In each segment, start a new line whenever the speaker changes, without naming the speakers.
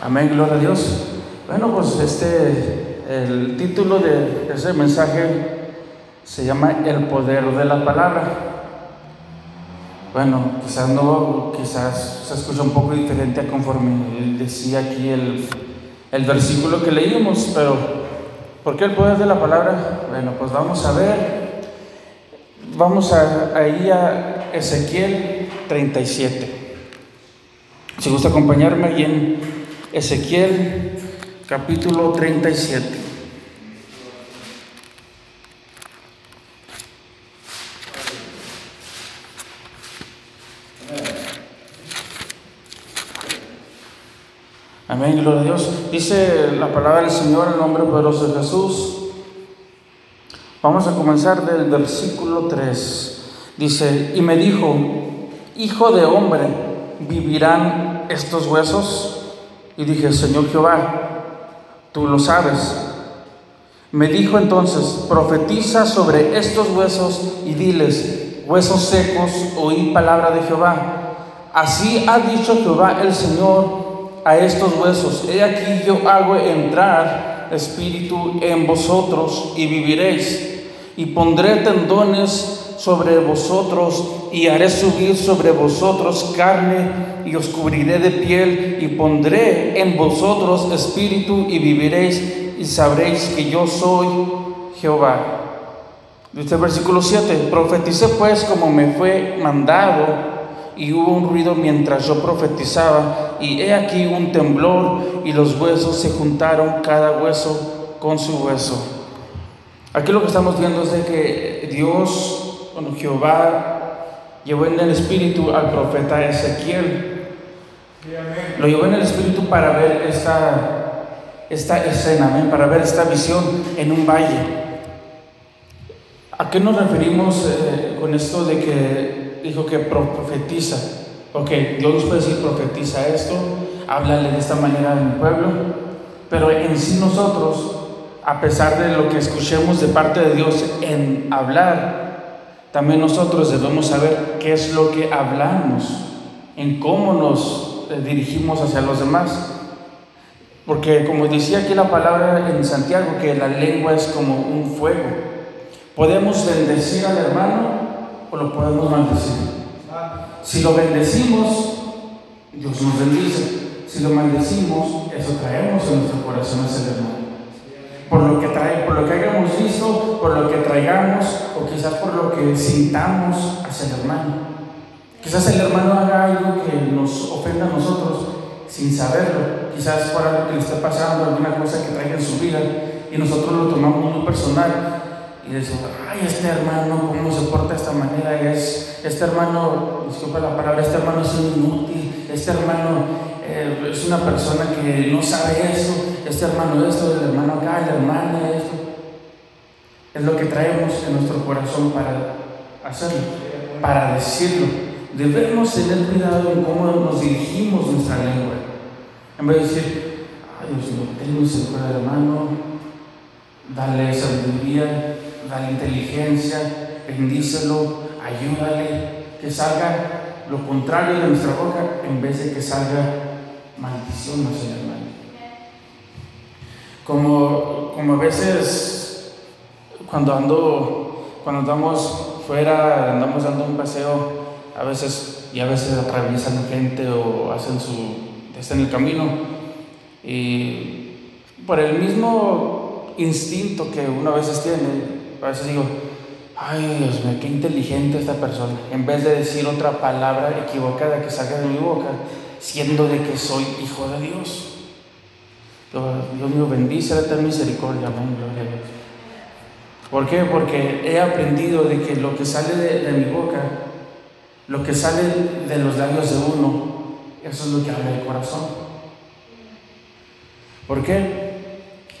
Amén, gloria a Dios. Bueno, pues este, el título de ese mensaje se llama El poder de la palabra. Bueno, quizás no, quizás se escucha un poco diferente a conforme decía aquí el, el versículo que leímos, pero ¿por qué el poder de la palabra? Bueno, pues vamos a ver. Vamos a, ahí a Ezequiel 37. Si gusta acompañarme ahí en Ezequiel capítulo 37. Amén, gloria a Dios. Dice la palabra del Señor en nombre poderoso de Jesús. Vamos a comenzar del versículo 3. Dice, y me dijo, hijo de hombre, ¿vivirán estos huesos? Y dije, Señor Jehová, tú lo sabes. Me dijo entonces, profetiza sobre estos huesos y diles, huesos secos, oí palabra de Jehová. Así ha dicho Jehová el Señor a estos huesos, he aquí yo hago entrar espíritu en vosotros y viviréis, y pondré tendones sobre vosotros y haré subir sobre vosotros carne y os cubriré de piel y pondré en vosotros espíritu y viviréis y sabréis que yo soy Jehová. Dice el versículo 7, profeticé pues como me fue mandado y hubo un ruido mientras yo profetizaba y he aquí un temblor y los huesos se juntaron cada hueso con su hueso. Aquí lo que estamos viendo es de que Dios cuando Jehová llevó en el espíritu al profeta Ezequiel. Lo llevó en el espíritu para ver esta, esta escena, para ver esta visión en un valle. ¿A qué nos referimos eh, con esto de que dijo que profetiza? Ok, Dios nos puede decir profetiza esto, háblale de esta manera a mi pueblo, pero en sí nosotros, a pesar de lo que escuchemos de parte de Dios en hablar, también nosotros debemos saber qué es lo que hablamos, en cómo nos eh, dirigimos hacia los demás. Porque como decía aquí la palabra en Santiago, que la lengua es como un fuego. Podemos bendecir al hermano o lo podemos maldecir. Si lo bendecimos, Dios nos bendice. Si lo maldecimos, eso traemos en nuestro corazón a ese hermano por lo que trae, por lo que hayamos visto, por lo que traigamos o quizás por lo que sintamos hacia el hermano. Quizás el hermano haga algo que nos ofenda a nosotros sin saberlo, quizás por algo que le esté pasando, alguna cosa que traiga en su vida y nosotros lo tomamos muy personal y decimos, ay, este hermano, ¿cómo se porta de esta manera? Es, este hermano, disculpa la palabra, este hermano es inútil, este hermano eh, es una persona que no sabe eso, este hermano esto, el hermano acá, la hermana esto. Es lo que traemos en nuestro corazón para hacerlo, para decirlo. Debemos tener cuidado en cómo nos dirigimos nuestra lengua. En vez de decir, ay Dios mío, tengo un hermano, dale sabiduría, dale inteligencia, bendícelo, ayúdale, que salga lo contrario de nuestra boca en vez de que salga maldición no. Como, como a veces cuando ando, cuando andamos fuera, andamos dando un paseo, a veces y a veces atraviesan gente o hacen su, están en el camino y por el mismo instinto que uno a veces tiene, a veces digo, ay Dios mío, qué inteligente esta persona, en vez de decir otra palabra equivocada que salga de mi boca, siendo de que soy hijo de Dios. Dios mío, bendice, ten misericordia, amén, gloria a Dios. ¿Por qué? Porque he aprendido de que lo que sale de, mi boca, lo que sale de los labios de uno, eso es lo que habla el corazón. ¿Por qué?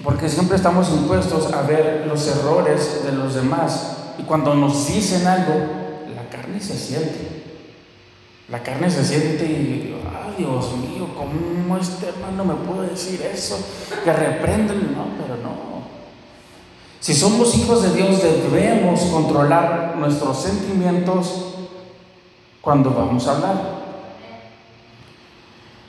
Porque siempre estamos impuestos a ver los errores de los demás y cuando nos dicen algo, la carne se siente. La carne se siente y, ay Dios mío, ¿cómo este hermano me puede decir eso? Que reprenden, no, pero no. Si somos hijos de Dios, debemos controlar nuestros sentimientos cuando vamos a hablar.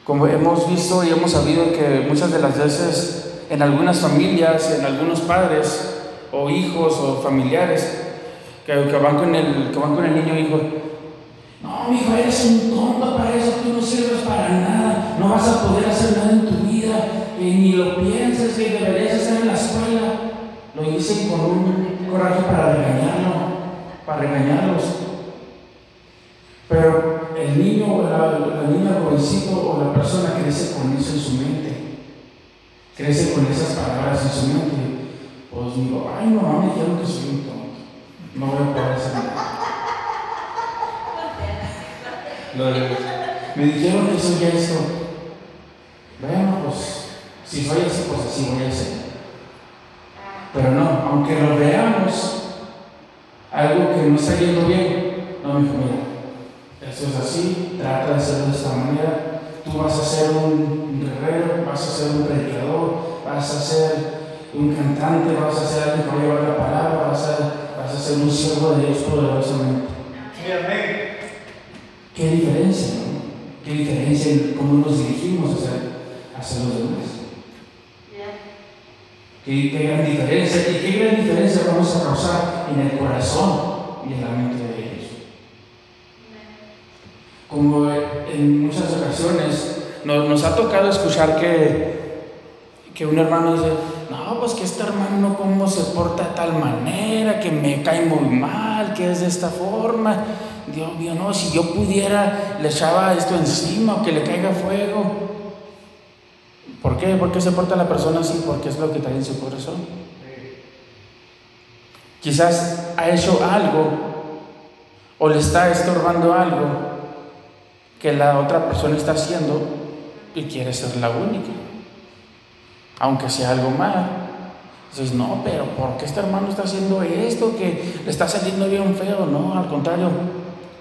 Como hemos visto y hemos sabido que muchas de las veces en algunas familias, en algunos padres o hijos o familiares que, van, con el, que van con el niño hijo, no, hijo, eres un tonto para eso, tú no sirves para nada, no vas a poder hacer nada en tu vida, y ni lo pienses que deberías estar en la escuela. Lo dicen con un coraje para regañarlo, para regañarlos. Pero el niño o la, niña jovencito o la persona crece con eso en su mente, crece con esas palabras en su mente. Pues digo, ay, mamá me dijeron que soy un tonto, no voy a poder hacer nada. Me dijeron que soy esto. Bueno, pues si soy así, pues así voy a ser. Pero no, aunque lo veamos, algo que no está yendo bien, no me mira, eso es así, trata de hacerlo de esta manera. Tú vas a ser un guerrero, vas a ser un predicador, vas a ser un cantante, vas a ser alguien que va a llevar la palabra, vas a, vas a ser un siervo de Dios poderosamente. ¿Qué diferencia, no? ¿Qué diferencia en cómo nos dirigimos hacia, hacia los demás? ¿Qué, ¿Qué, gran diferencia? ¿Y qué gran diferencia vamos a causar en el corazón y en la mente de ellos? Como en muchas ocasiones nos, nos ha tocado escuchar que, que un hermano dice, no, pues que este hermano cómo se porta de tal manera, que me cae muy mal, que es de esta forma. Dios mío, no, si yo pudiera, le echaba esto encima o que le caiga fuego. ¿Por qué? ¿Por qué se porta la persona así? Porque es lo que trae en su corazón. Quizás ha hecho algo o le está estorbando algo que la otra persona está haciendo y quiere ser la única. Aunque sea algo mal. Dices, no, pero ¿por qué este hermano está haciendo esto que le está saliendo bien feo? No, al contrario,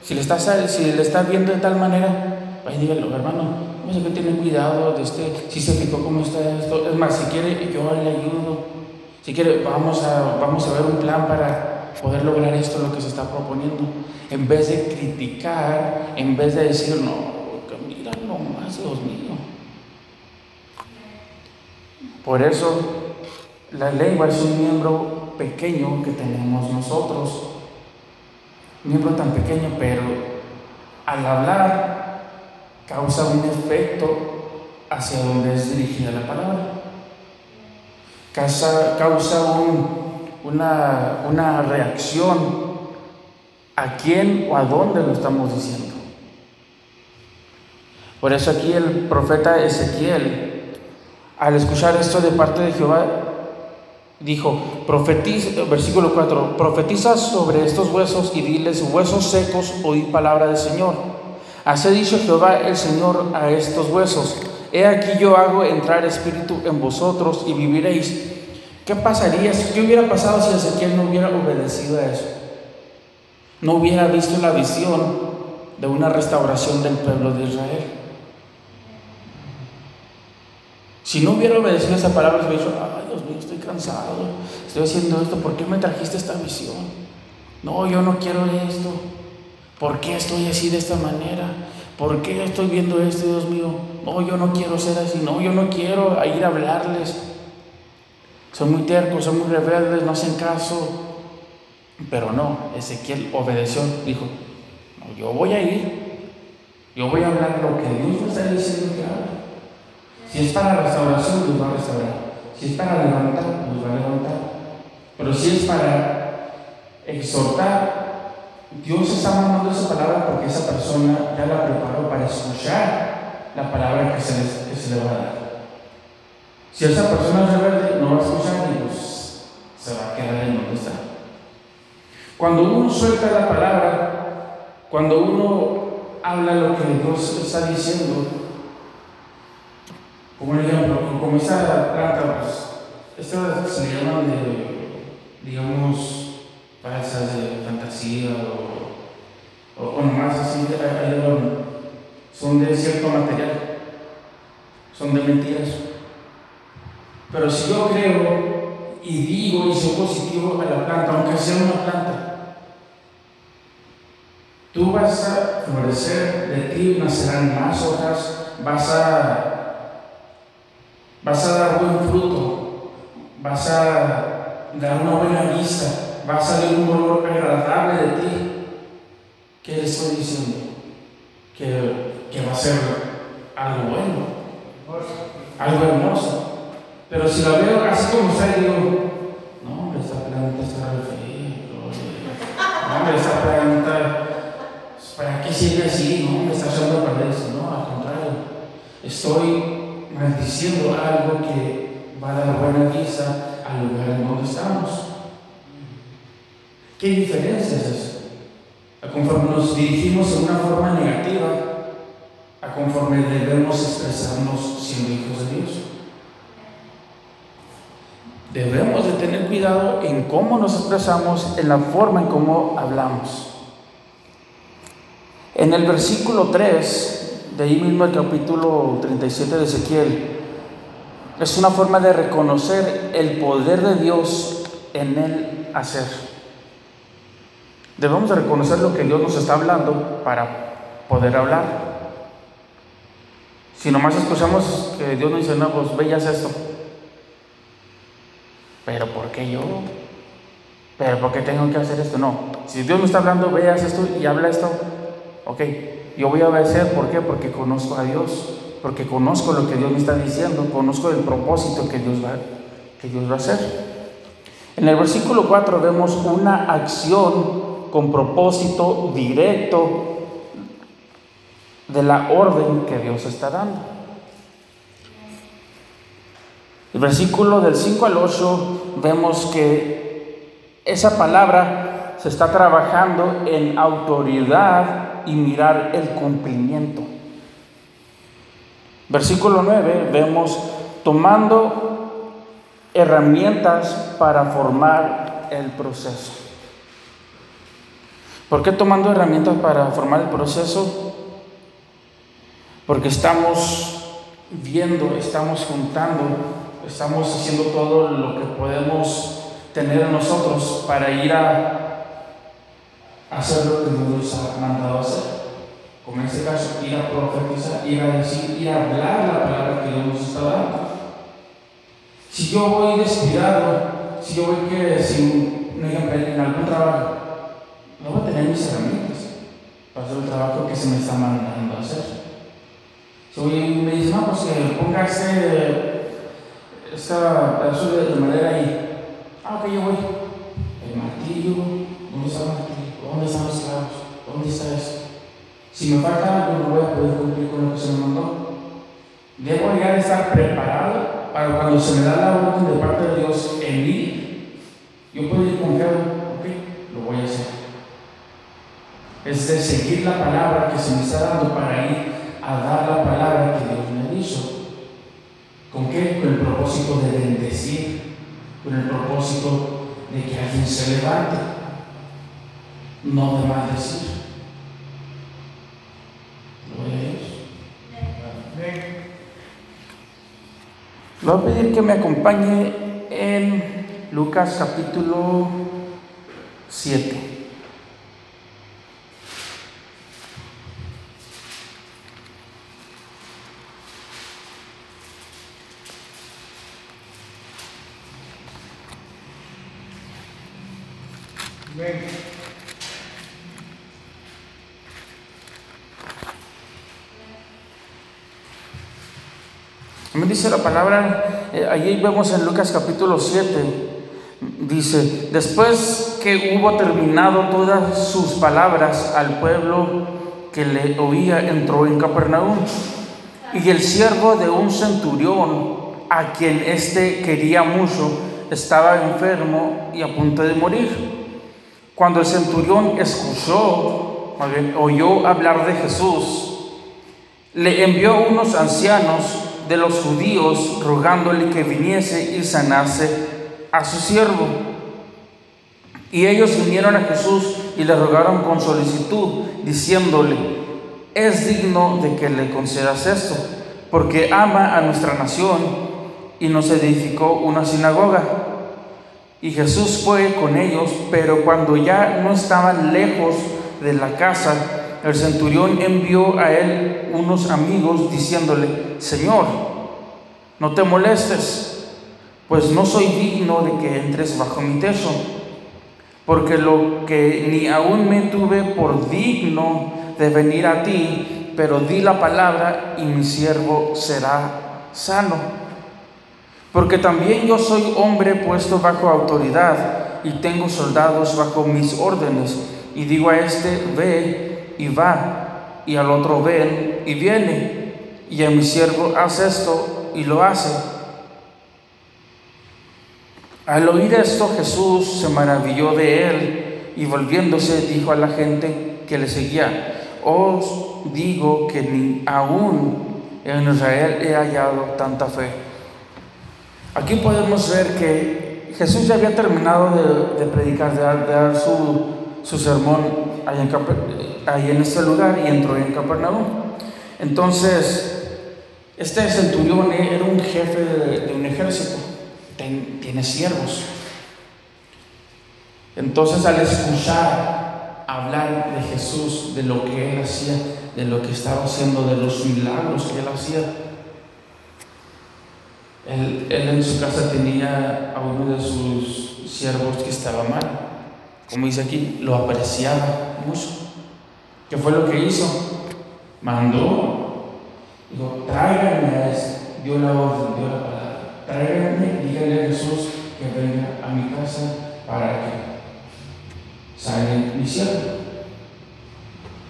si le estás, si le estás viendo de tal manera, pues dígalo, hermano, no sé que tiene cuidado de este, si se fijó cómo está esto. Es más, si quiere, yo le ayudo. Si quiere, vamos a, vamos a ver un plan para poder lograr esto, lo que se está proponiendo. En vez de criticar, en vez de decir, no, mira más, Dios mío. Por eso, la lengua es un miembro pequeño que tenemos nosotros miembro tan pequeño, pero al hablar causa un efecto hacia donde es dirigida la palabra. Causa, causa una, una reacción a quién o a dónde lo estamos diciendo. Por eso aquí el profeta Ezequiel, al escuchar esto de parte de Jehová, Dijo, profetiza, versículo 4, profetiza sobre estos huesos y diles, huesos secos, oí palabra del Señor. Así dicho Jehová el Señor a estos huesos, he aquí yo hago entrar espíritu en vosotros y viviréis. ¿Qué pasaría? ¿Qué hubiera pasado si Ezequiel no hubiera obedecido a eso? No hubiera visto la visión de una restauración del pueblo de Israel. Si no hubiera obedecido esa palabra, se hubiera dicho, Dios estoy cansado, estoy haciendo esto, ¿por qué me trajiste esta visión? No, yo no quiero esto. ¿Por qué estoy así de esta manera? ¿Por qué estoy viendo esto, Dios mío? No, yo no quiero ser así, no, yo no quiero ir a hablarles. Son muy tercos, son muy rebeldes, no hacen caso. Pero no, Ezequiel obedeció, dijo, yo voy a ir, yo voy a hablar lo que Dios me está diciendo que haga. Si es para restauración, los va a restaurar. Si es para levantar, los va a levantar. Pero si es para exhortar, Dios está mandando esa palabra porque esa persona ya la preparó para escuchar la palabra que se, que se le va a dar. Si esa persona es rebelde, no va a escuchar y pues se va a quedar en donde está. Cuando uno suelta la palabra, cuando uno habla lo que Dios está diciendo, como un ejemplo, como esa planta, pues, estas se llaman de, digamos, falsas de fantasía o, o, nomás así, son de cierto material, son de mentiras. Pero si yo creo y digo y soy positivo a la planta, aunque sea una planta, tú vas a florecer, de ti nacerán más hojas, vas a, vas a dar buen fruto, vas a dar una buena vista, va a salir un olor agradable de ti. ¿Qué le estoy diciendo? Que, que va a ser algo bueno algo hermoso. Pero si lo veo así como está, digo, no, hombre, esta planta está re. No, hombre, esta planta, ¿para qué sirve así? No, me está haciendo para eso. No, al contrario, estoy maldiciendo algo que va a dar buena vista al lugar en donde estamos. ¿Qué diferencia es eso? Conforme nos dirigimos en una forma negativa, a conforme debemos expresarnos siendo hijos de Dios. Debemos de tener cuidado en cómo nos expresamos, en la forma en cómo hablamos. En el versículo 3, de ahí mismo el capítulo 37 de Ezequiel, es una forma de reconocer el poder de Dios en el hacer. Debemos de reconocer lo que Dios nos está hablando para poder hablar. Si nomás escuchamos que Dios nos dice, no, pues veías esto. Pero ¿por qué yo? ¿Pero por qué tengo que hacer esto? No. Si Dios me está hablando, veas esto y habla esto. Ok, yo voy a obedecer. ¿Por qué? Porque conozco a Dios. Porque conozco lo que Dios me está diciendo. Conozco el propósito que Dios va, que Dios va a hacer. En el versículo 4 vemos una acción con propósito directo de la orden que Dios está dando. El versículo del 5 al 8 vemos que esa palabra se está trabajando en autoridad y mirar el cumplimiento. Versículo 9 vemos tomando herramientas para formar el proceso. ¿Por qué tomando herramientas para formar el proceso? porque estamos viendo, estamos juntando, estamos haciendo todo lo que podemos tener nosotros para ir a hacer lo que Dios ha mandado hacer. Como en este caso, ir a profetizar, ir a decir, ir a hablar la palabra que Dios nos está dando. Si yo voy descuidado, si yo voy que sin, en algún trabajo, no voy a tener mis herramientas para hacer el trabajo que se me está mandando hacer. Y me dice, no, pues que ponga este, esta pedazo de, madera ahí. Ah, ok, yo voy. El martillo, ¿dónde está están los? ¿Dónde está eso? Si me falta algo, no voy a poder cumplir con lo que se me mandó. Debo ya de estar preparado para cuando se me da la orden de parte de Dios en mí, yo puedo ir confiado, ok, lo voy a hacer. Es de seguir la palabra que se me está dando para ir a dar la palabra que Dios me hizo. ¿Con qué? Con el propósito de bendecir, con el propósito de que alguien se levante, no maldecir. Gloria a Dios. Le voy a pedir que me acompañe en Lucas capítulo 7. Me dice la palabra, eh, allí vemos en Lucas capítulo 7, dice, después que hubo terminado todas sus palabras al pueblo que le oía, entró en Capernaum. Y el siervo de un centurión, a quien éste quería mucho, estaba enfermo y a punto de morir. Cuando el centurión escuchó, oyó hablar de Jesús, le envió unos ancianos de los judíos rogándole que viniese y sanase a su siervo. Y ellos vinieron a Jesús y le rogaron con solicitud, diciéndole, es digno de que le concedas esto, porque ama a nuestra nación y nos edificó una sinagoga. Y Jesús fue con ellos, pero cuando ya no estaban lejos de la casa, el centurión envió a él unos amigos diciéndole, Señor, no te molestes, pues no soy digno de que entres bajo mi techo, porque lo que ni aún me tuve por digno de venir a ti, pero di la palabra y mi siervo será sano. Porque también yo soy hombre puesto bajo autoridad y tengo soldados bajo mis órdenes, y digo a este, ve y va, y al otro ven y viene, y a mi siervo hace esto y lo hace. Al oír esto Jesús se maravilló de él y volviéndose dijo a la gente que le seguía, os digo que ni aún en Israel he hallado tanta fe. Aquí podemos ver que Jesús ya había terminado de, predicar, de dar, su, sermón ahí en, ahí en este lugar y entró en Capernaum. Entonces, este centurión era un jefe de, un ejército, tiene siervos. Entonces al escuchar hablar de Jesús, de lo que él hacía, de lo que estaba haciendo, de los milagros que él hacía, él, él en su casa tenía a uno de sus siervos que estaba mal. Como dice aquí, lo apreciaba mucho. ¿Qué fue lo que hizo? Mandó Dijo, tráiganme a este. Dio la orden, dio la palabra. Tráiganme, díganle a Jesús que venga a mi casa para que salga mi siervo.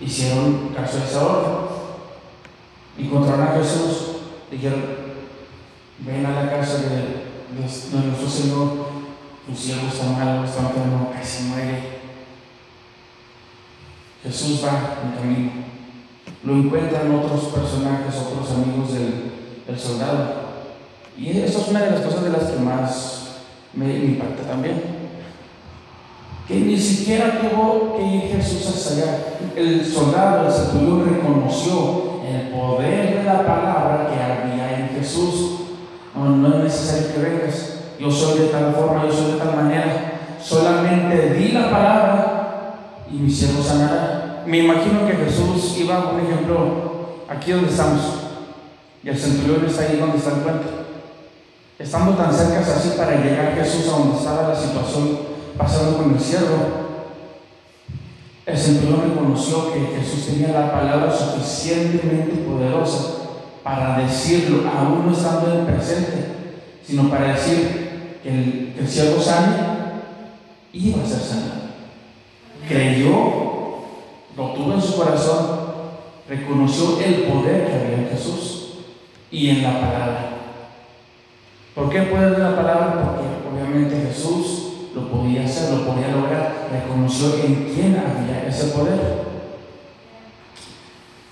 Hicieron caso a esa orden. Encontraron a Jesús, dijeron, ven a la casa de, de, nuestro Señor, tu siervo está malo, está enfermo, casi muere. Jesús va en camino lo encuentran otros personajes, otros amigos del, soldado. Y eso es una de las cosas de las que más me impacta también. Que ni siquiera tuvo que ir Jesús hasta allá. El soldado, el centurión, reconoció el poder de la palabra que había en Jesús. No, no es necesario que vengas. Yo soy de tal forma, yo soy de tal manera. Solamente di la palabra y mi siervo sanará me imagino que Jesús iba, por ejemplo, aquí donde estamos, y el centurión está ahí donde está el puente. Estando tan cerca así para llegar Jesús a donde estaba la situación pasando con el siervo, el centurión reconoció que Jesús tenía la palabra suficientemente poderosa para decirlo, aún no estando en el presente, sino para decir que el, que el siervo sano iba a ser sanado. Creyó lo tuvo en su corazón, reconoció el poder que había en Jesús y en la palabra. ¿Por qué el poder de la palabra? Porque obviamente Jesús lo podía hacer, lo podía lograr, reconoció en quién había ese poder.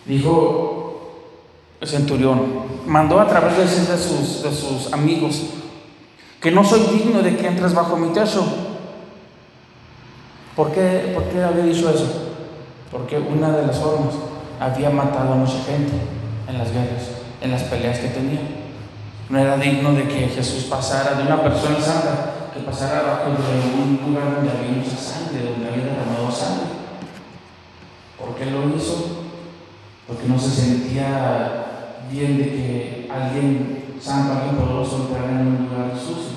Dijo el centurión, mandó a través de sus, de sus amigos, que no soy digno de que entres bajo mi techo. ¿Por qué, ¿Por qué había dicho eso? porque una de las formas había matado a mucha gente en las guerras, en las peleas que tenía. No era digno de que Jesús pasara de una persona santa, que pasara abajo de un lugar donde había mucha sangre, donde había derramado sangre. ¿Por qué lo hizo? Porque no se sentía bien de que alguien santo, alguien poderoso entrara en un lugar sucio.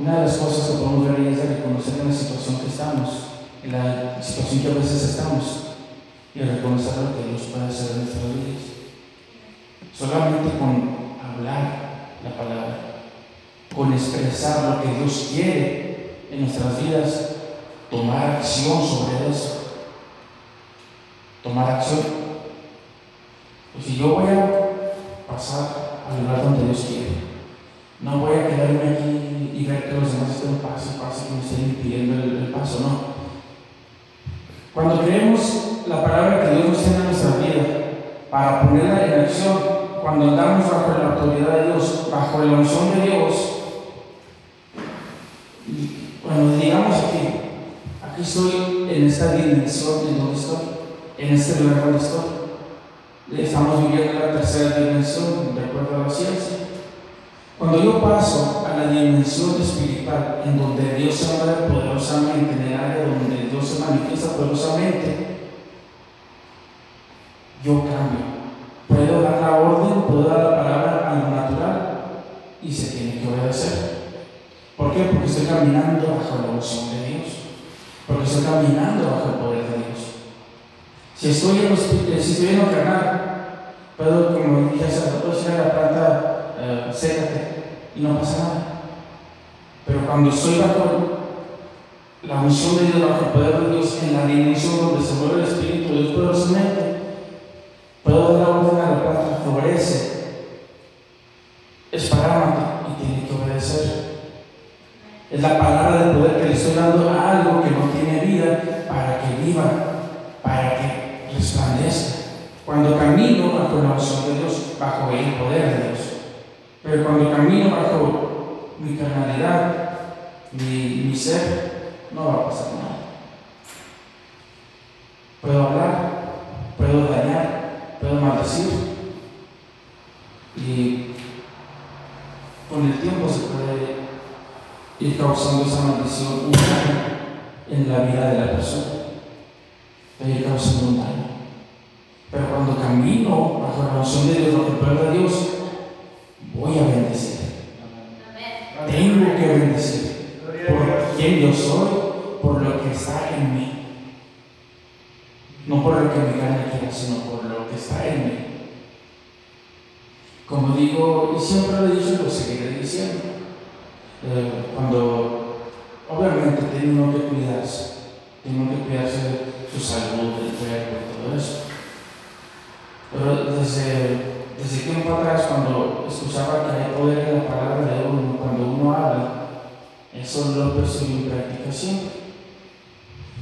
Una de las cosas que podemos ver es de reconocer en la situación que estamos en la situación que a veces estamos y reconocer lo que Dios puede hacer en nuestras vidas. Solamente con hablar la palabra, con expresar lo que Dios quiere en nuestras vidas, tomar acción sobre eso. Tomar acción. Pues si yo voy a pasar al lugar donde Dios quiere, no voy a quedarme aquí y ver que los demás estén paso y paso que me estén impidiendo el, el paso, no cuando creemos la palabra que Dios nos tiene en nuestra vida para ponerla en acción, cuando andamos bajo la autoridad de Dios, bajo la unción de Dios, cuando digamos aquí, aquí estoy en esta dimensión en donde estoy, en este lugar donde estoy, estamos viviendo la tercera dimensión, de acuerdo a la ciencia. Cuando yo paso a la dimensión espiritual, en donde Dios se mueve poderosamente, en el área donde Dios se manifiesta poderosamente, yo cambio. Puedo dar la orden, puedo dar la palabra a lo natural y se tiene que obedecer. ¿Por qué? Porque estoy caminando bajo la unción de Dios. Porque estoy caminando bajo el poder de Dios. Si estoy en, los, eh, si estoy en lo carnal, puedo, como dije hace rato, decir a la planta, sécate y no pasa nada. Pero cuando estoy bajo la unción de Dios, el poder de Dios, en la dimensión donde se mueve el Espíritu de Dios poderosamente, puedo dar orden a la planta, florece, es parámetro y tiene que obedecer. Es la palabra del poder que le estoy dando a algo que no tiene vida para que viva, para que resplandezca. Cuando camino bajo la unción de Dios, bajo el poder de Dios. Pero cuando camino bajo mi carnalidad, mi, mi ser, no va a pasar nada. Puedo hablar, puedo dañar, puedo maldecir. Y con el tiempo se puede ir causando esa maldición un en la vida de la persona. Puede ir causando un daño. Pero cuando camino bajo la unción de Dios, bajo el poder de Dios, voy a bendecir. Tengo que bendecir por quien yo soy, por lo que está en mí. No por lo que mi carne quiera, sino por lo que está en mí. Como digo, y siempre lo he dicho y lo seguiré diciendo, eh, cuando obviamente tiene uno que cuidarse, tiene uno que cuidarse de su salud, del cuerpo todo eso. Pero desde, desde tiempo atrás, cuando escuchaba que hay poder en la palabra de uno, cuando uno habla, eso lo percibo en práctica siempre.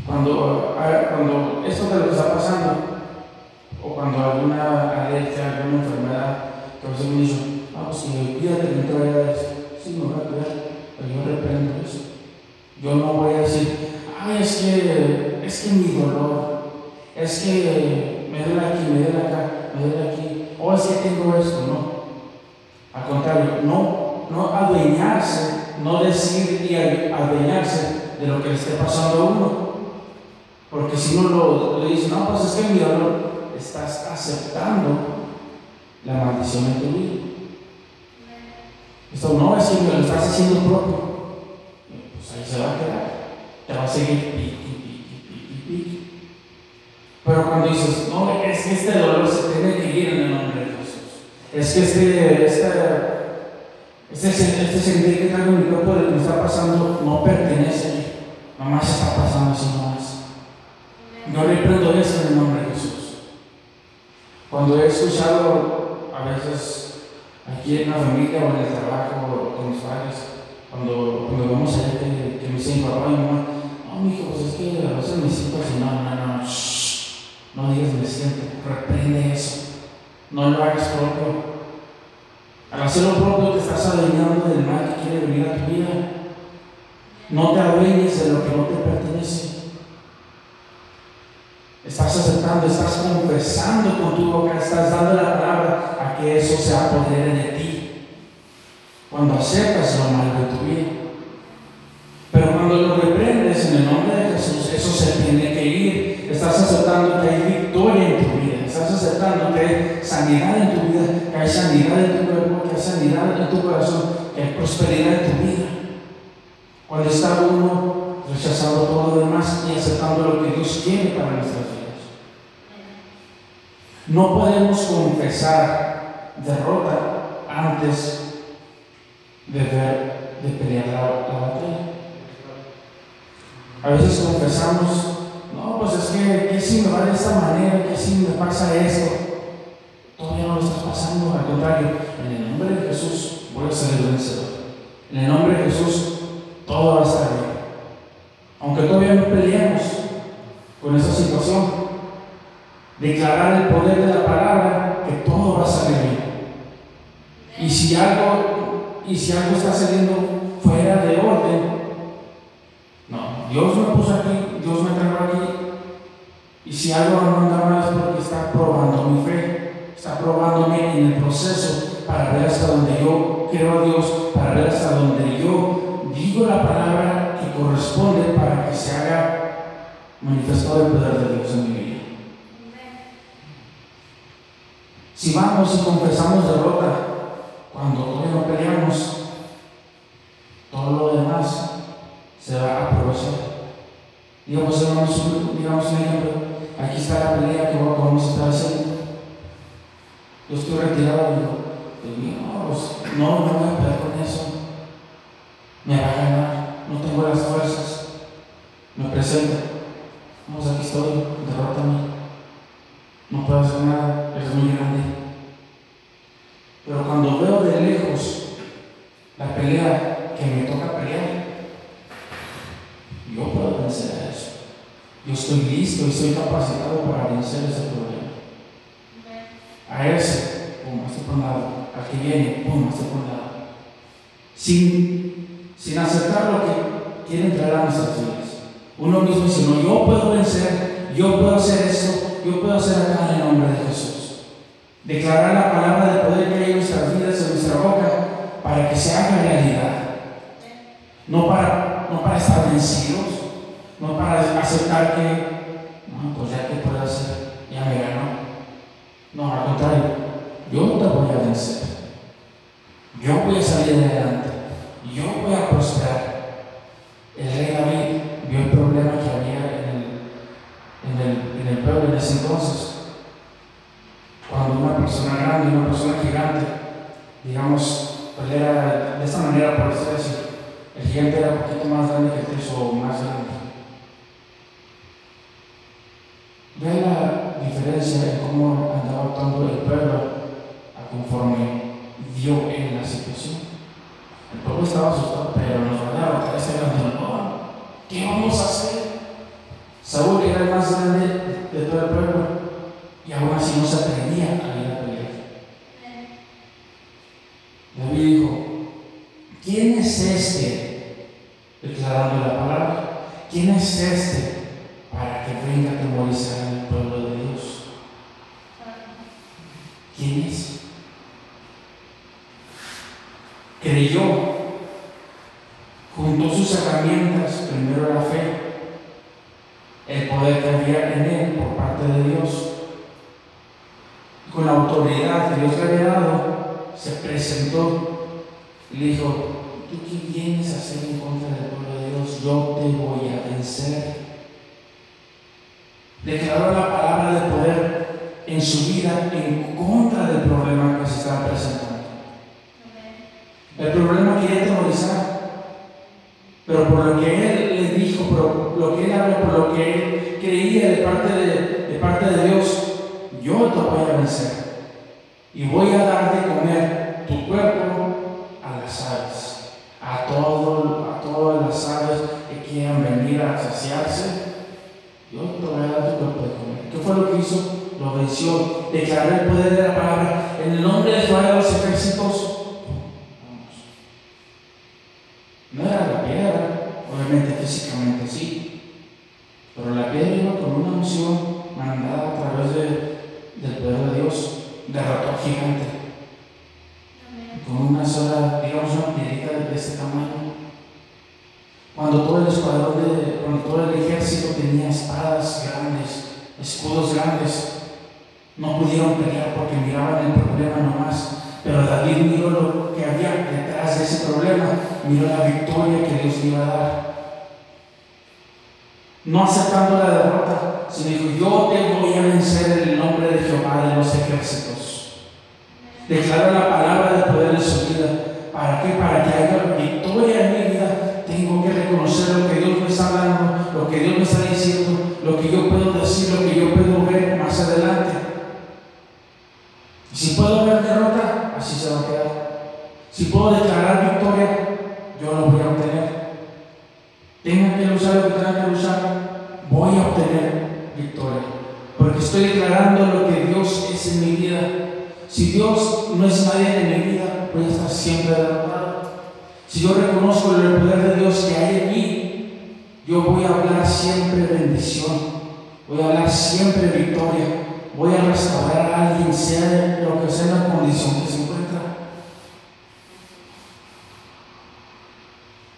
Cuando, cuando esto de lo está pasando, o cuando alguna alergia, alguna enfermedad, que a me dicen, vamos, si cuídate, no te eso. Sí, me voy a cuidar, pero yo reprendo eso. Yo no voy a decir, ay, es que, es que mi dolor, es que me duele aquí, me duele acá, me duele aquí, o es que tengo esto, no. Al contrario, no, no adueñarse, no decir y adueñarse de lo que le esté pasando a uno. Porque si uno lo, le dice, no, pues es que mi dolor, estás aceptando la maldición en tu vida. Esto no es que lo estás haciendo propio. Pues ahí se va a quedar. Te va a seguir Pero cuando dices, no, es que este dolor se tiene que ir en el nombre de Jesús. Es que este, este, este, este sentir que traigo en mi cuerpo de lo que me está pasando no pertenece a mí. Nomás está pasando así nomás. Yo reprendo eso en el nombre de Jesús. Cuando he escuchado a veces aquí en la familia o en el trabajo con mis padres, cuando, cuando vamos a ver que, que me dicen papá y mamá, no, mi hijo, pues es que a veces me siento así, no, no, no, no digas me siento, reprende eso, no lo hagas propio. Al hacerlo propio te estás adueñando del mal que quiere venir a tu vida. No te adueñes de lo que no te pertenece. Estás aceptando, estás confesando con tu boca, estás dando la palabra a que eso se apodere de ti. Cuando aceptas lo malo de tu vida. Pero cuando lo reprendes en el nombre de Jesús, eso se tiene que ir. Estás aceptando que hay victoria en tu vida. Estás aceptando que hay sanidad en tu vida, que hay sanidad en tu cuerpo, que hay sanidad en tu corazón, que hay prosperidad en tu vida. Cuando está uno rechazando todo lo demás y aceptando lo que Dios quiere para nuestras vidas. No podemos confesar derrota antes de ver, de pelear la, la batalla. A veces confesamos, no, pues es que, ¿qué si me va de esta manera? ¿Qué si me pasa esto? Todavía no lo está pasando, al contrario, en el nombre de Jesús voy a el vencedor. En el nombre de Jesús todo va a estar bien. Aunque todavía no peleemos con esa situación, declarar el poder de la palabra, que todo va a salir bien. Y si algo, y si algo está saliendo fuera de orden, no, Dios me puso aquí, si algo no anda mal es porque está probando mi fe, está probándome en el proceso para ver hasta donde yo creo a Dios, para ver hasta donde yo digo la palabra que corresponde para que se haga manifestado el poder de Dios en mi vida. Si vamos y confesamos derrota, cuando todavía no peleamos, todo lo demás se va a aprovechar. Digamos, hermanos, digamos un ejemplo, aquí está la pelea que vamos a estar haciendo. Yo estoy retirado y digo, no, no, no voy a pelear con eso. Me va a ganar, no tengo las fuerzas. Me presento. Vamos, aquí estoy, derrótame. No puedo hacer nada, eres muy grande. Pero cuando veo de lejos la pelea que me toca pelear, yo puedo vencer a eso. Yo estoy listo y estoy capacitado para vencer ese problema. A ese, pum, estoy por un lado. Al que viene, pum, estoy por un lado. Sin, sin aceptar lo que quiere entrar a nuestras vidas. Uno mismo dice, no, yo puedo vencer, yo puedo hacer esto, yo puedo hacer acá en el nombre de Jesús. Declarar la palabra de poder que hay en nuestras vidas, en nuestra boca, para que se haga realidad. No para, no para estar vencidos, no para aceptar que, no, pues ya que puedo hacer, ya me ganó. No, al contrario, yo no te voy a vencer. Yo voy a salir adelante. Yo voy a prosperar. El rey David vio el problema que había en el, en el, en el pueblo en ese entonces. Cuando una persona grande y una persona gigante, digamos, pues era de esta manera, por decirlo así, el gigante era un poquito más grande que el o más grande. Ve la diferencia en cómo andaba actuando el pueblo a conforme vio en la situación. El pueblo estaba asustado, pero nos rodeaba, cada vez no, ¿qué vamos a hacer? Saúl era el más grande de todo el pueblo y aún así no se atrevía a ir a pelear. David dijo, ¿quién es este? Declarando la palabra, ¿quién es este para que venga a temorizar al pueblo de Dios? ¿Quién es? Creyó, juntó sus herramientas, primero la fe, el poder que había en él por parte de Dios. Con la autoridad que Dios le había dado, se presentó y le dijo, ¿tú qué vienes a hacer en contra del pueblo de Dios? Yo te voy a vencer. Declaró la palabra de poder en su vida en contra del problema que se estaba presentando. El problema quería temorizar, pero por lo que él le dijo, por lo que él habló, por lo que él creía de parte de, de parte de Dios, yo te voy a vencer y voy a dar de comer tu cuerpo a las aves, a, todo, a todas las aves que quieran venir a saciarse. Yo te voy a dar tu cuerpo de comer. ¿Qué fue lo que hizo? Lo venció, declaró el poder de la palabra en el nombre de Jehová de los ejércitos. Gigante. Con una sola, digamos, una piedrita de este tamaño. Cuando todo el escuadrón, de, cuando todo el ejército tenía espadas grandes, escudos grandes, no pudieron pelear porque miraban el problema nomás. Pero David miró lo que había detrás de ese problema, miró la victoria que Dios iba a dar. No aceptando la derrota, sino dijo, yo te voy a vencer en el nombre de Jehová de los ejércitos. Declaró la palabra de poder en su vida. ¿Para qué? Para que haya victoria en mi vida. Tengo que reconocer lo que Dios me está hablando, lo que Dios me está diciendo, lo que yo puedo decir, lo que yo puedo ver más adelante. Si puedo ver derrota, así se va a quedar. Si puedo declarar victoria, yo lo voy a obtener. Tenga que luchar lo que tenga que luchar, voy a obtener victoria. Porque estoy declarando lo que Dios es en mi vida. Si Dios no es nadie en mi vida, voy a estar siempre derrotado. Si yo reconozco el poder de Dios que hay en mí, yo voy a hablar siempre bendición. Voy a hablar siempre victoria. voy a restaurar a alguien, sea lo que sea la condición que se encuentra.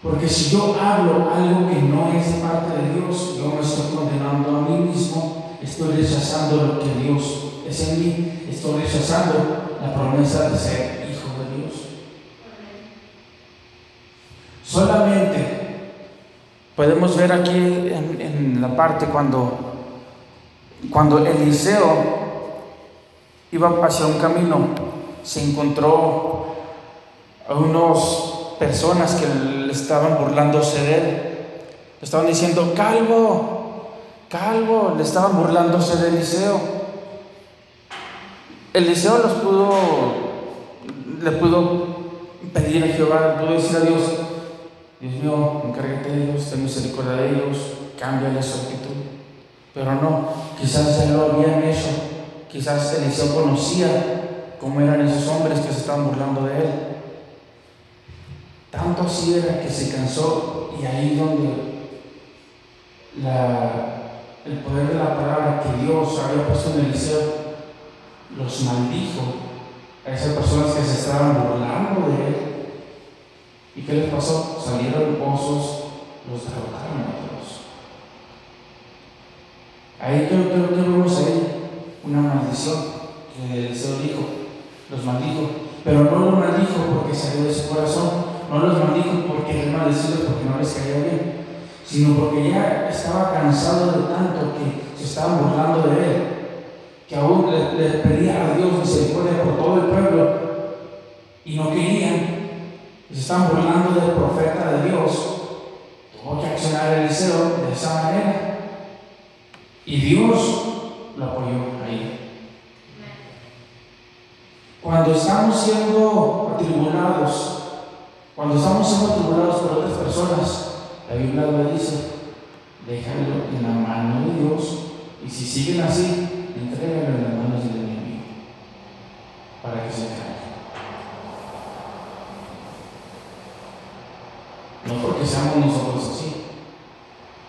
Porque si yo hablo algo que no es parte de Dios, yo me estoy condenando a mí mismo, estoy rechazando lo que Dios es en mí, estoy rechazando la promesa de ser hijo de Dios. Solamente podemos ver aquí en, la parte cuando, cuando Eliseo iba hacia un camino, se encontró a unas personas que le estaban burlándose de él. Le estaban diciendo, calvo, calvo, le estaban burlándose de Eliseo. Eliseo los pudo, le pudo pedir a Jehová, pudo decir a Dios, Dios mío, encárgate de ellos, ten misericordia de ellos, cámbiale su actitud. Pero no, quizás ya lo habían hecho, quizás Eliseo conocía cómo eran esos hombres que se estaban burlando de él. Tanto así era que se cansó y ahí donde el poder de la palabra que Dios había puesto en Eliseo los maldijo a esas personas que se estaban burlando de él. ¿Y qué les pasó? Salieron pozos, los derrotaron a todos. Ahí que vemos una maldición que Eliseo dijo, los maldijo, pero no los maldijo porque salió de su corazón, no los maldijo porque él maldecido, porque no les caía bien, sino porque ya estaba cansado de tanto que se estaban burlando de él que aún le, pedía a Dios misericordia por todo el pueblo y no querían, se estaban burlando del profeta de Dios, tuvo que accionar Eliseo de esa manera. Y Dios lo apoyó ahí. Cuando estamos siendo atribulados, cuando estamos siendo atribulados por otras personas, la Biblia lo dice, déjalo en la mano de Dios. Y si siguen así, entrégalo en las manos del enemigo para que se caiga. No porque seamos nosotros así.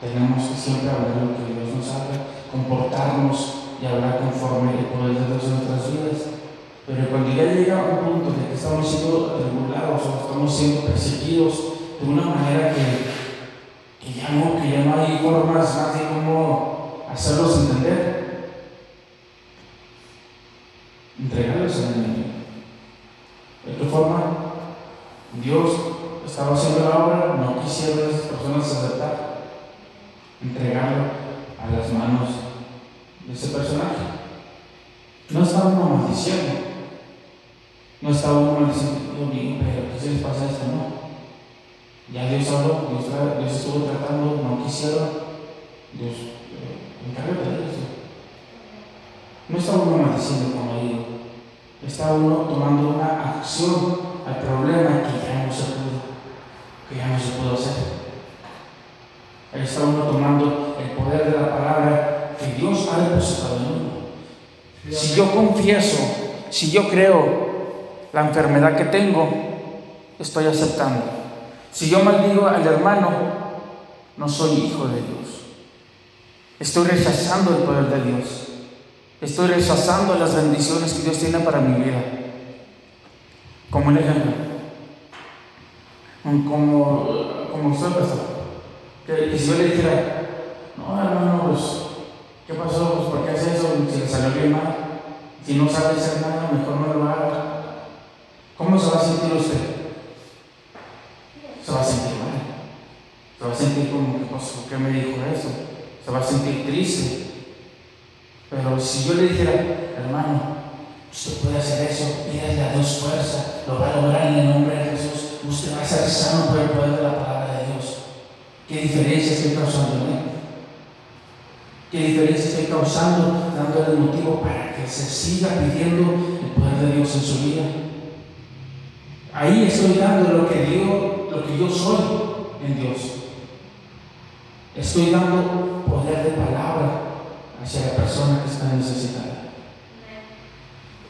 Tenemos que siempre hablar lo que Dios nos habla, comportarnos y hablar conforme el poder de Dios nuestras vidas. Pero cuando ya llega un punto de que estamos siendo atribulados o estamos siendo perseguidos de una manera que, que ya no, que ya no hay formas más de cómo hacerlos entender, entregarlos al enemigo. De qué forma, Dios estaba haciendo la obra, no quisieron esas personas aceptar, entregarlo a las manos de ese personaje. No estaba uno maldiciendo, no estaba uno maldiciendo, Dios mío, pero ¿qué se les pasa esto? No. Ya Dios habló, Dios, estuvo tratando, no quisieron, Dios eh, de eso. No estaba uno maldiciendo como digo, está uno tomando una acción al problema que ya no se pudo, que ya no se pudo hacer. Está uno tomando el poder de la palabra que Dios ha depositado en uno. Si yo confieso, si yo creo la enfermedad que tengo, estoy aceptando. Si yo maldigo al hermano, no soy hijo de Dios. Estoy rechazando el poder de Dios. Estoy rechazando las bendiciones que Dios tiene para mi vida. Como un ejemplo. Como, como usted, pastor. Que, si yo le dijera, no, hermano, pues, ¿qué pasó? Pues, ¿por qué hace eso? Si le salió bien mal. Si no sabe hacer nada, mejor no lo haga. ¿Cómo se va a sentir usted? Se va a sentir mal. Se va a sentir como, pues, ¿por qué me dijo eso? Se va a sentir triste. Pero si yo le dijera, hermano, usted puede hacer eso, pídale a Dios fuerza, lo va a lograr en el nombre de Jesús, usted va a ser sano por el poder de la palabra de Dios. ¿Qué diferencia estoy causando en él? ¿Qué diferencia estoy causando dándole motivo para que se siga pidiendo el poder de Dios en su vida? Ahí estoy dando lo que Dios, lo que yo soy en Dios. Estoy dando poder de palabra hacia la persona que está necesitada.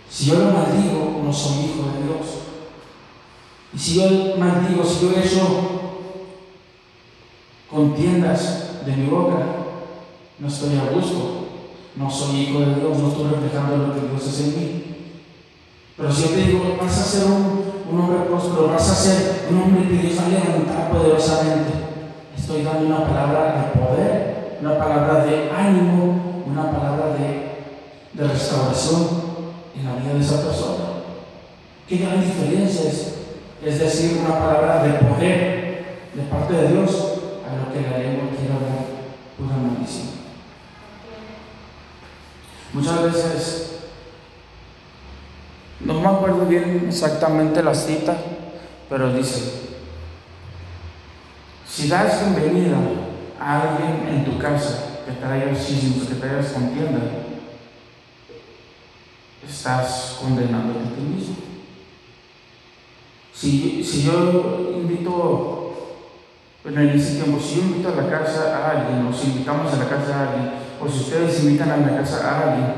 Si yo lo maldigo, no soy hijo de Dios. Y si yo maldigo, si yo eso contiendas de mi boca, no estoy a gusto. no soy hijo de Dios, no estoy reflejando lo que Dios es en mí. Pero si yo te digo, vas a ser un, un hombre próspero, vas a ser un hombre que Dios va a levantar poderosamente, estoy dando una palabra de poder, una palabra de ánimo, una palabra de, de restauración en la vida de esa persona. Qué gran diferencia es, es decir, una palabra de poder de parte de Dios a lo que la lengua quiere hablar pura maldición. Muchas veces, no me acuerdo bien exactamente la cita, pero dice, si das bienvenida a alguien en tu casa chismes, que traiga contienda, estás condenando a ti mismo. Si, si yo invito, bueno, en ese si yo invito a la casa a alguien, o si invitamos a la casa a alguien, o si ustedes invitan a la casa a alguien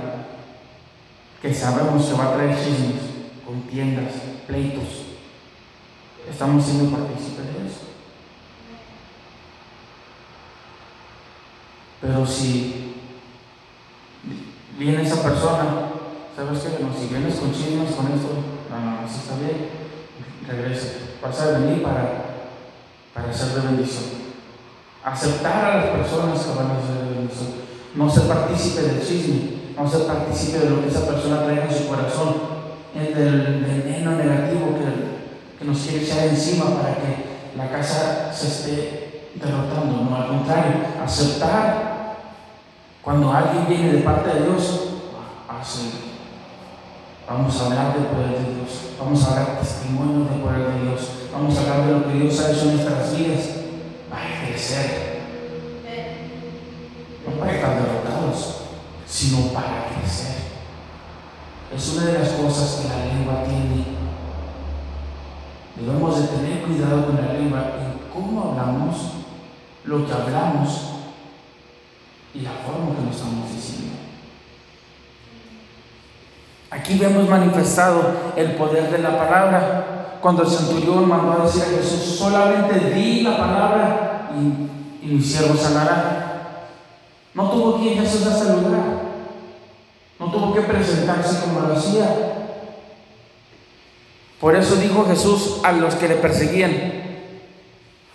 que sabemos que va a traer chismes, contiendas, pleitos, estamos siendo partícipes de eso. Pero si viene esa persona, ¿sabes qué? si vienes con chismes, con esto, no, no, está bien regresa. Vas a venir para, para ser de bendición. Aceptar a las personas que van a ser de bendición. No ser partícipe del chisme, no ser partícipe de lo que esa persona trae en su corazón, del veneno negativo que, que nos quiere echar encima para que la casa se esté derrotando. No, al contrario, aceptar cuando alguien viene de parte de Dios, hacer Vamos a hablar del poder de Dios. Vamos a hablar testimonio del poder de Dios. Vamos a hablar de lo que Dios ha hecho en nuestras vidas para crecer. No para estar derrotados, sino para crecer. Es una de las cosas que la lengua tiene. Debemos de tener cuidado con la lengua en cómo hablamos, lo que hablamos y la forma que lo estamos diciendo. Aquí vemos manifestado el poder de la palabra. Cuando el centurión mandó a decir a Jesús, solamente di la palabra y, mi siervo sanará. No tuvo que ir Jesús a saludar. No tuvo que presentarse como lo hacía. Por eso dijo Jesús a los que le perseguían,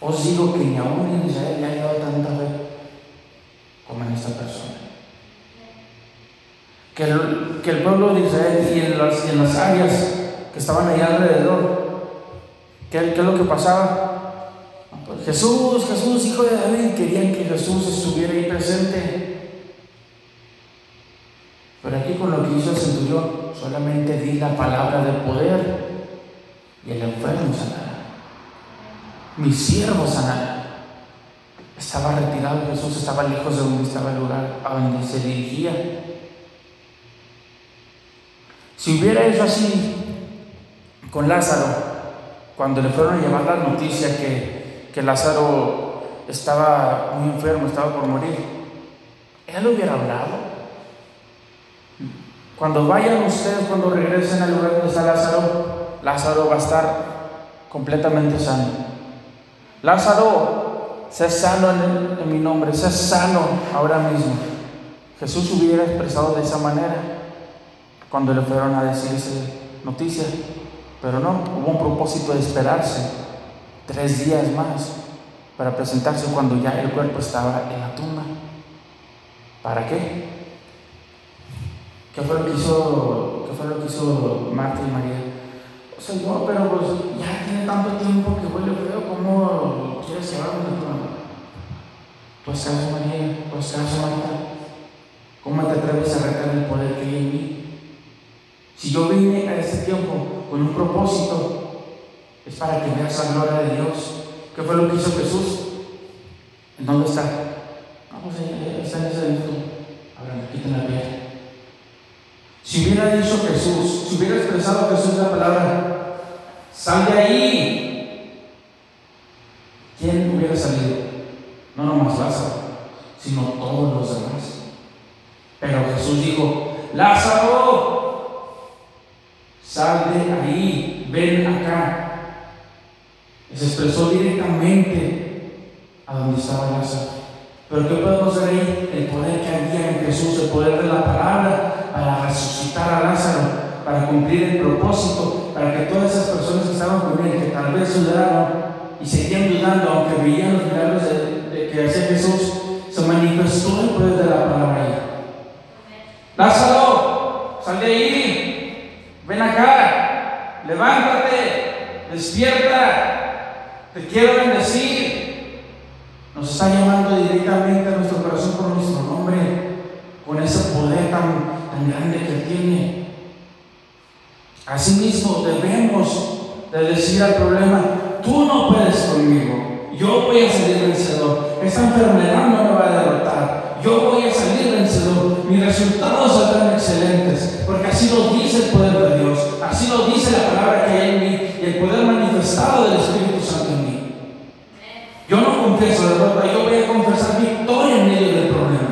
os digo que ni aún en Israel ha dado tanta fe como en esta persona que el, pueblo de Israel y en, las, en las áreas que estaban allá alrededor, ¿qué, es lo que pasaba? Pues Jesús, Jesús, hijo de David, querían que Jesús estuviera ahí presente. Pero aquí con lo que hizo el centurión, solamente di la palabra de poder y el enfermo sanará. Mi siervo sanará. Estaba retirado, Jesús estaba lejos de donde estaba el lugar a donde se dirigía. Si hubiera hecho así con Lázaro, cuando le fueron a llevar la noticia que, que Lázaro estaba muy enfermo, estaba por morir, él hubiera hablado. Cuando vayan ustedes, cuando regresen al lugar donde está Lázaro, Lázaro va a estar completamente sano. Lázaro, sé sano en, mi nombre, sé sano ahora mismo. Jesús hubiera expresado de esa manera cuando le fueron a decir esa noticia. Pero no, hubo un propósito de esperarse tres días más para presentarse cuando ya el cuerpo estaba en la tumba. ¿Para qué? ¿Qué fue lo que hizo, qué fue lo que hizo Marta y María? O no, pero pues ya tiene tanto tiempo que huele feo, ¿cómo quieres llevarme la tumba? Pues caso María, caso Marta, ¿cómo te atreves a retar el poder que hay en mí? Si yo vine a este tiempo con un propósito, es para que veas la gloria de Dios. ¿Qué fue lo que hizo Jesús? ¿En dónde está? Vamos, a está en ese listo. Ahora quiten la piel. Si hubiera dicho Jesús, si hubiera expresado Jesús la palabra, sal de ahí. ¿Quién hubiera salido? No nomás Lázaro, sino todos los demás. Pero Jesús dijo, Lázaro, sal de ahí, ven acá. Se expresó directamente a donde estaba Lázaro. Pero ¿qué podemos ver ahí? El poder que había en Jesús, el poder de la palabra para resucitar a Lázaro, para cumplir el propósito, para que todas esas personas que estaban con él, que tal vez dudaron y seguían dudando, aunque veían los milagros de, que hacía Jesús, se manifestó poder de la palabra. Lázaro, sal de ahí, ven acá, levántate, despierta, te quiero bendecir. Nos está llamando directamente a nuestro corazón por nuestro nombre, con ese poder tan, tan grande que tiene. Asimismo, debemos de decir al problema, tú no puedes conmigo, yo voy a salir vencedor, esta enfermedad no me va a derrotar, yo voy a salir vencedor, mis resultados serán excelentes, porque así lo dice el poder de Dios, así lo dice la palabra que hay en mí y el poder manifestado del Espíritu Santo en mí. Yo no confieso derrota, yo voy a confesar victoria en medio del problema.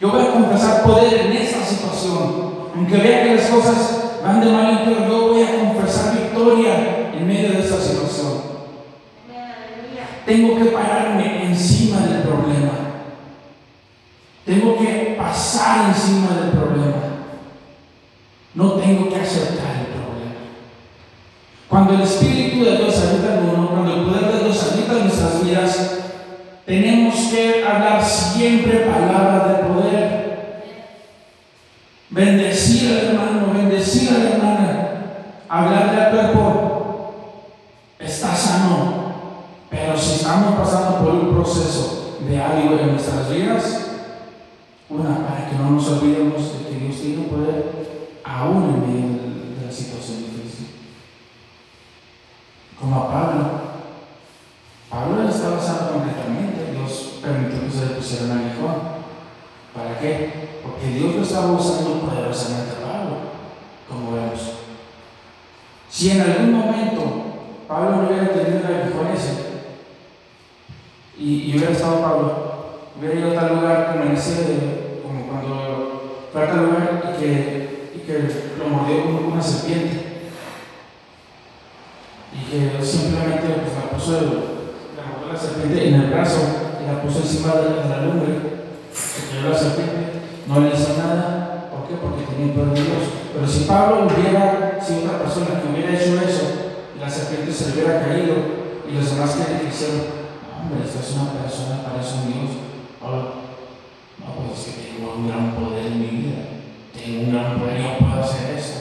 Yo voy a confesar poder en esta situación. Aunque vea que las cosas van de mal en peor, yo voy a confesar victoria en medio de esta situación. Tengo que pararme encima del problema. Tengo que pasar encima del problema. No tengo que aceptar el problema. Cuando el Espíritu de Dios habita en uno, cuando el poder de Dios habita en nuestras vidas, tenemos que hablar siempre palabras de poder. Bendecir al hermano, bendecir a la hablarle al cuerpo, está sano. Pero si pasando por un proceso de algo en nuestras vidas, una, para que no nos olvidemos de que Dios tiene poder aún en medio de la situación difícil. Como a Pablo. Pablo estaba sano completamente. Dios permitió que se le pusiera un aguijón. ¿Para qué? Porque Dios lo estaba usando poderosamente a Pablo, como vemos. Si en algún momento Pablo no hubiera tenido el aguijón ese, y, hubiera estado Pablo, hubiera ido a tal lugar como en ese, como cuando fue a tal lugar y que, y que lo mordió como una serpiente y que simplemente la puso la, la serpiente en el brazo y la puso encima de, la lumbre, se cayó la serpiente, no le hizo nada, ¿por qué? Porque tenía poder de Dios. Pero si Pablo hubiera sido otra persona que hubiera hecho eso, y la serpiente se le hubiera caído, y los demás que le dijeron, hombre, esta es una persona, parece un Dios, no, pues es que tengo un gran poder en mi vida, tengo un gran poder, yo puedo hacer eso.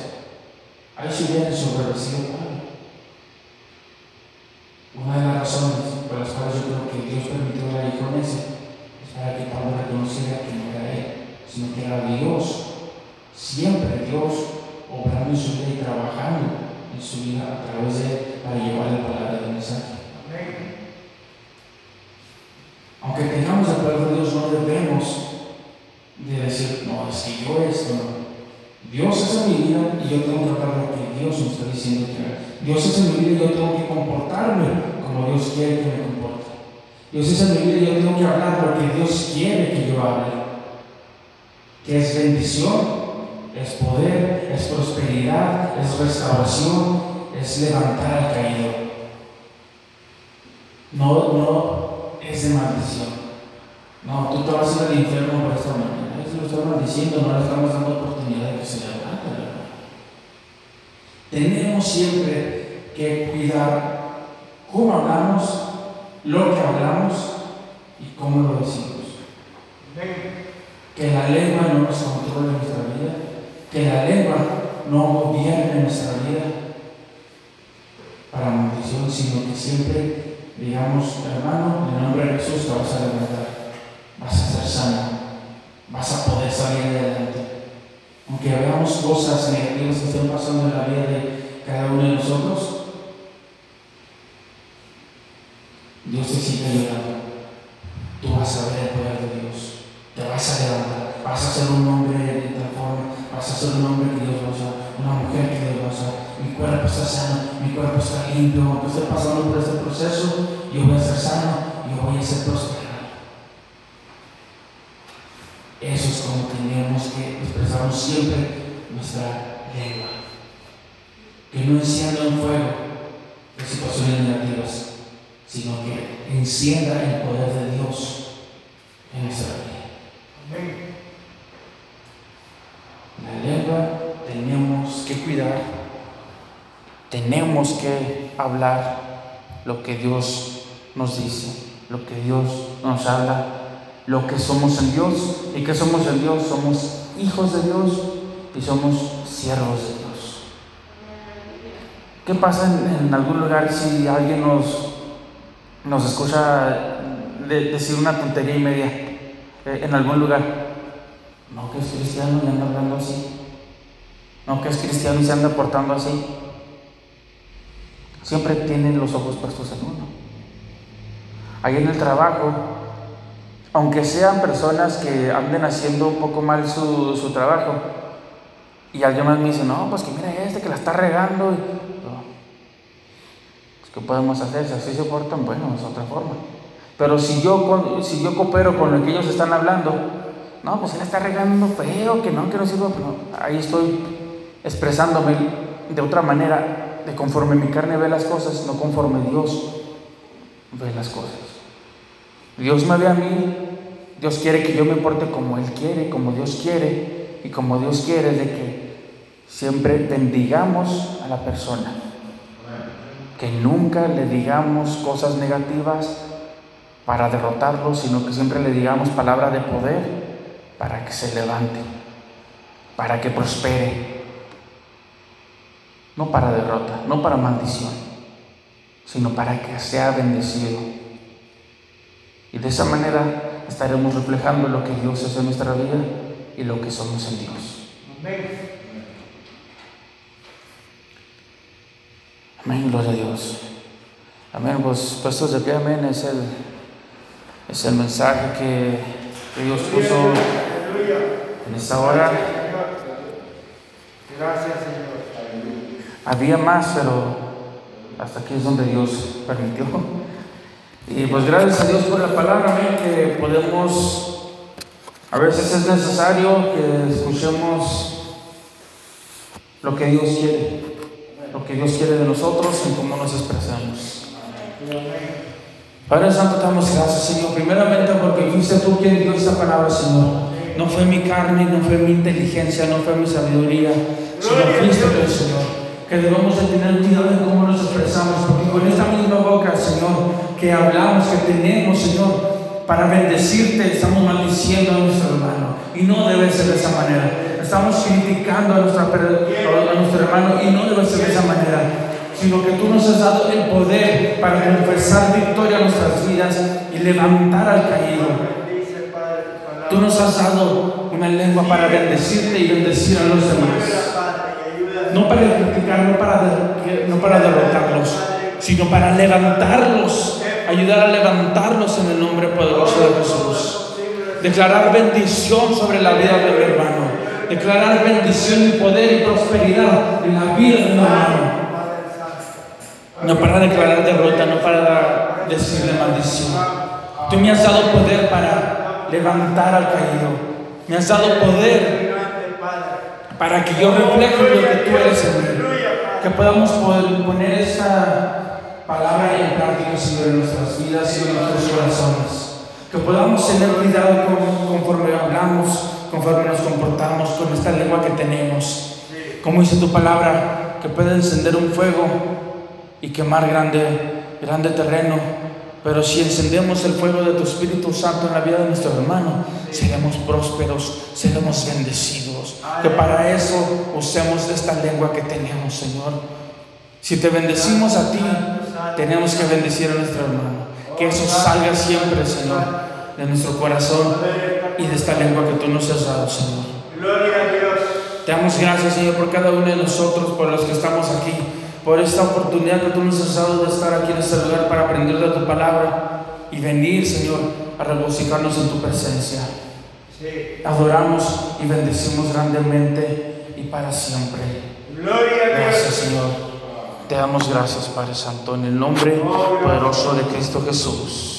Ahí se hubiera desobedecido Pablo. Una de las razones por las cuales yo creo que Dios permitió la ese es para que Pablo reconociera que no era él, sino que era Dios. Siempre Dios obrando en su vida y trabajando en su vida a través de él para llevar la palabra del mensaje. Aunque tengamos el poder de Dios, no debemos de decir, no, es que yo esto no. Dios es en mi vida y yo tengo que hablar lo que Dios me está diciendo que haga. Dios es en mi vida y yo tengo que comportarme como Dios quiere que me comporte. Dios es en mi vida y yo tengo que hablar lo que Dios quiere que yo hable. Que es bendición, es poder, es prosperidad, es restauración, es levantar al caído. No, no es de maldición. No, tú te vas a ir al infierno por esta manera. Eso lo estamos diciendo, no le estamos dando oportunidad de que se levante. Tenemos siempre que cuidar cómo hablamos, lo que hablamos y cómo lo decimos. Que la lengua no nos controle nuestra vida, que la lengua no gobierne nuestra vida para maldición, sino que siempre digamos, hermano, en el nombre de Jesús te vas a levantar, vas a ser sano, vas a poder salir adelante. Aunque veamos cosas negativas que estén pasando en la vida de cada uno de nosotros, Dios te sigue ayudando. Tú vas a ver el poder de Dios. Te vas a levantar. Vas a ser un hombre de tal forma. Vas a ser un hombre que Dios a usar. Una mujer que Dios va a usar. Mi cuerpo está sano. Mi cuerpo está limpio. Aunque esté pasando por este proceso, yo voy a ser sano. Yo voy a ser prosperado. Eso es como tenemos que expresar siempre nuestra lengua. Que no encienda un fuego de situaciones negativas, sino que encienda el poder de Dios en nuestra vida. La lengua tenemos que cuidar, tenemos que hablar lo que Dios nos dice, lo que Dios nos habla, lo que somos en Dios. ¿Y que somos en Dios? Somos hijos de Dios y somos siervos de Dios. ¿Qué pasa en, algún lugar si alguien nos, nos escucha decir una tontería y media eh, en algún lugar? No que es cristiano y anda hablando así. No que es cristiano y se anda portando así. Siempre tienen los ojos puestos en uno. Ahí en el trabajo, aunque sean personas que anden haciendo un poco mal su, trabajo, y alguien más me dice, no, pues que mira este que la está regando. Pues, ¿Qué podemos hacer? Si así se portan, bueno, es otra forma. Pero si yo, si yo coopero con lo que ellos están hablando, no, pues él está regando feo, que no, que no sirva, pero ahí estoy expresándome de otra manera, de conforme mi carne ve las cosas, no conforme Dios ve las cosas. Dios me ve a mí, Dios quiere que yo me porte como Él quiere, como Dios quiere, y como Dios quiere de que siempre bendigamos a la persona, que nunca le digamos cosas negativas para derrotarlo, sino que siempre le digamos palabra de poder para que se levante, para que prospere, no para derrota, no para maldición, sino para que sea bendecido. Y de esa manera estaremos reflejando lo que Dios es en nuestra vida y lo que somos en Dios. Amén, gloria a Dios. Amén, pues puestos de pie, amén, es el, es el mensaje que, que Dios puso en esta hora. Gracias, Señor. Había más, pero hasta aquí es donde Dios permitió. Y pues gracias a Dios por la palabra, que podemos, a veces es necesario que escuchemos lo que Dios quiere, lo que Dios quiere de nosotros y cómo nos expresamos. Padre Santo, te damos gracias, Señor, primeramente porque fuiste tú quien dio esta palabra, Señor. No fue mi carne, no fue mi inteligencia, no fue mi sabiduría, sino fuiste tú, Señor. Que debemos de tener cuidado en cómo nos expresamos, porque con esta misma boca, Señor, que hablamos, que tenemos, Señor, para bendecirte, estamos maldiciendo a nuestro hermano. Y no debe ser de esa manera. Estamos criticando a, nuestra, a nuestro hermano y no debe ser de esa manera sino que tú nos has dado el poder para confesar victoria a nuestras vidas y levantar al caído. Tú nos has dado una lengua para bendecirte y bendecir a los demás. No para criticar, no para, no para derrotarlos, sino para levantarlos, ayudar a levantarlos en el nombre poderoso de Jesús. Declarar bendición sobre la vida de mi hermano. Declarar bendición y poder y prosperidad en la vida de mi hermano. No para declarar derrota, no para decirle maldición. Tú me has dado poder para levantar al caído. Me has dado poder para que yo refleje lo que tú eres en. Que podamos poner esta palabra en práctica sobre nuestras vidas y en nuestros corazones. Que podamos tener cuidado conforme hablamos, conforme nos comportamos con esta lengua que tenemos. Como dice tu palabra, que puede encender un fuego y quemar grande, grande terreno pero si encendemos el fuego de tu Espíritu Santo en la vida de nuestro hermano, seremos prósperos, seremos bendecidos. Que para eso usemos esta lengua que tenemos, Señor. Si te bendecimos a ti, tenemos que bendecir a nuestro hermano. Que eso salga siempre, Señor, de nuestro corazón y de esta lengua que tú nos has dado, Señor. Gloria a Dios. Te damos gracias, Señor, por cada uno de nosotros, por los que estamos aquí por esta oportunidad que tú nos has dado de estar aquí en este lugar para aprender de tu palabra y venir, Señor, a regocijarnos en tu presencia. Adoramos y bendecimos grandemente y para siempre. Gracias, Señor. Te damos gracias, Padre Santo, en el nombre poderoso de Cristo Jesús.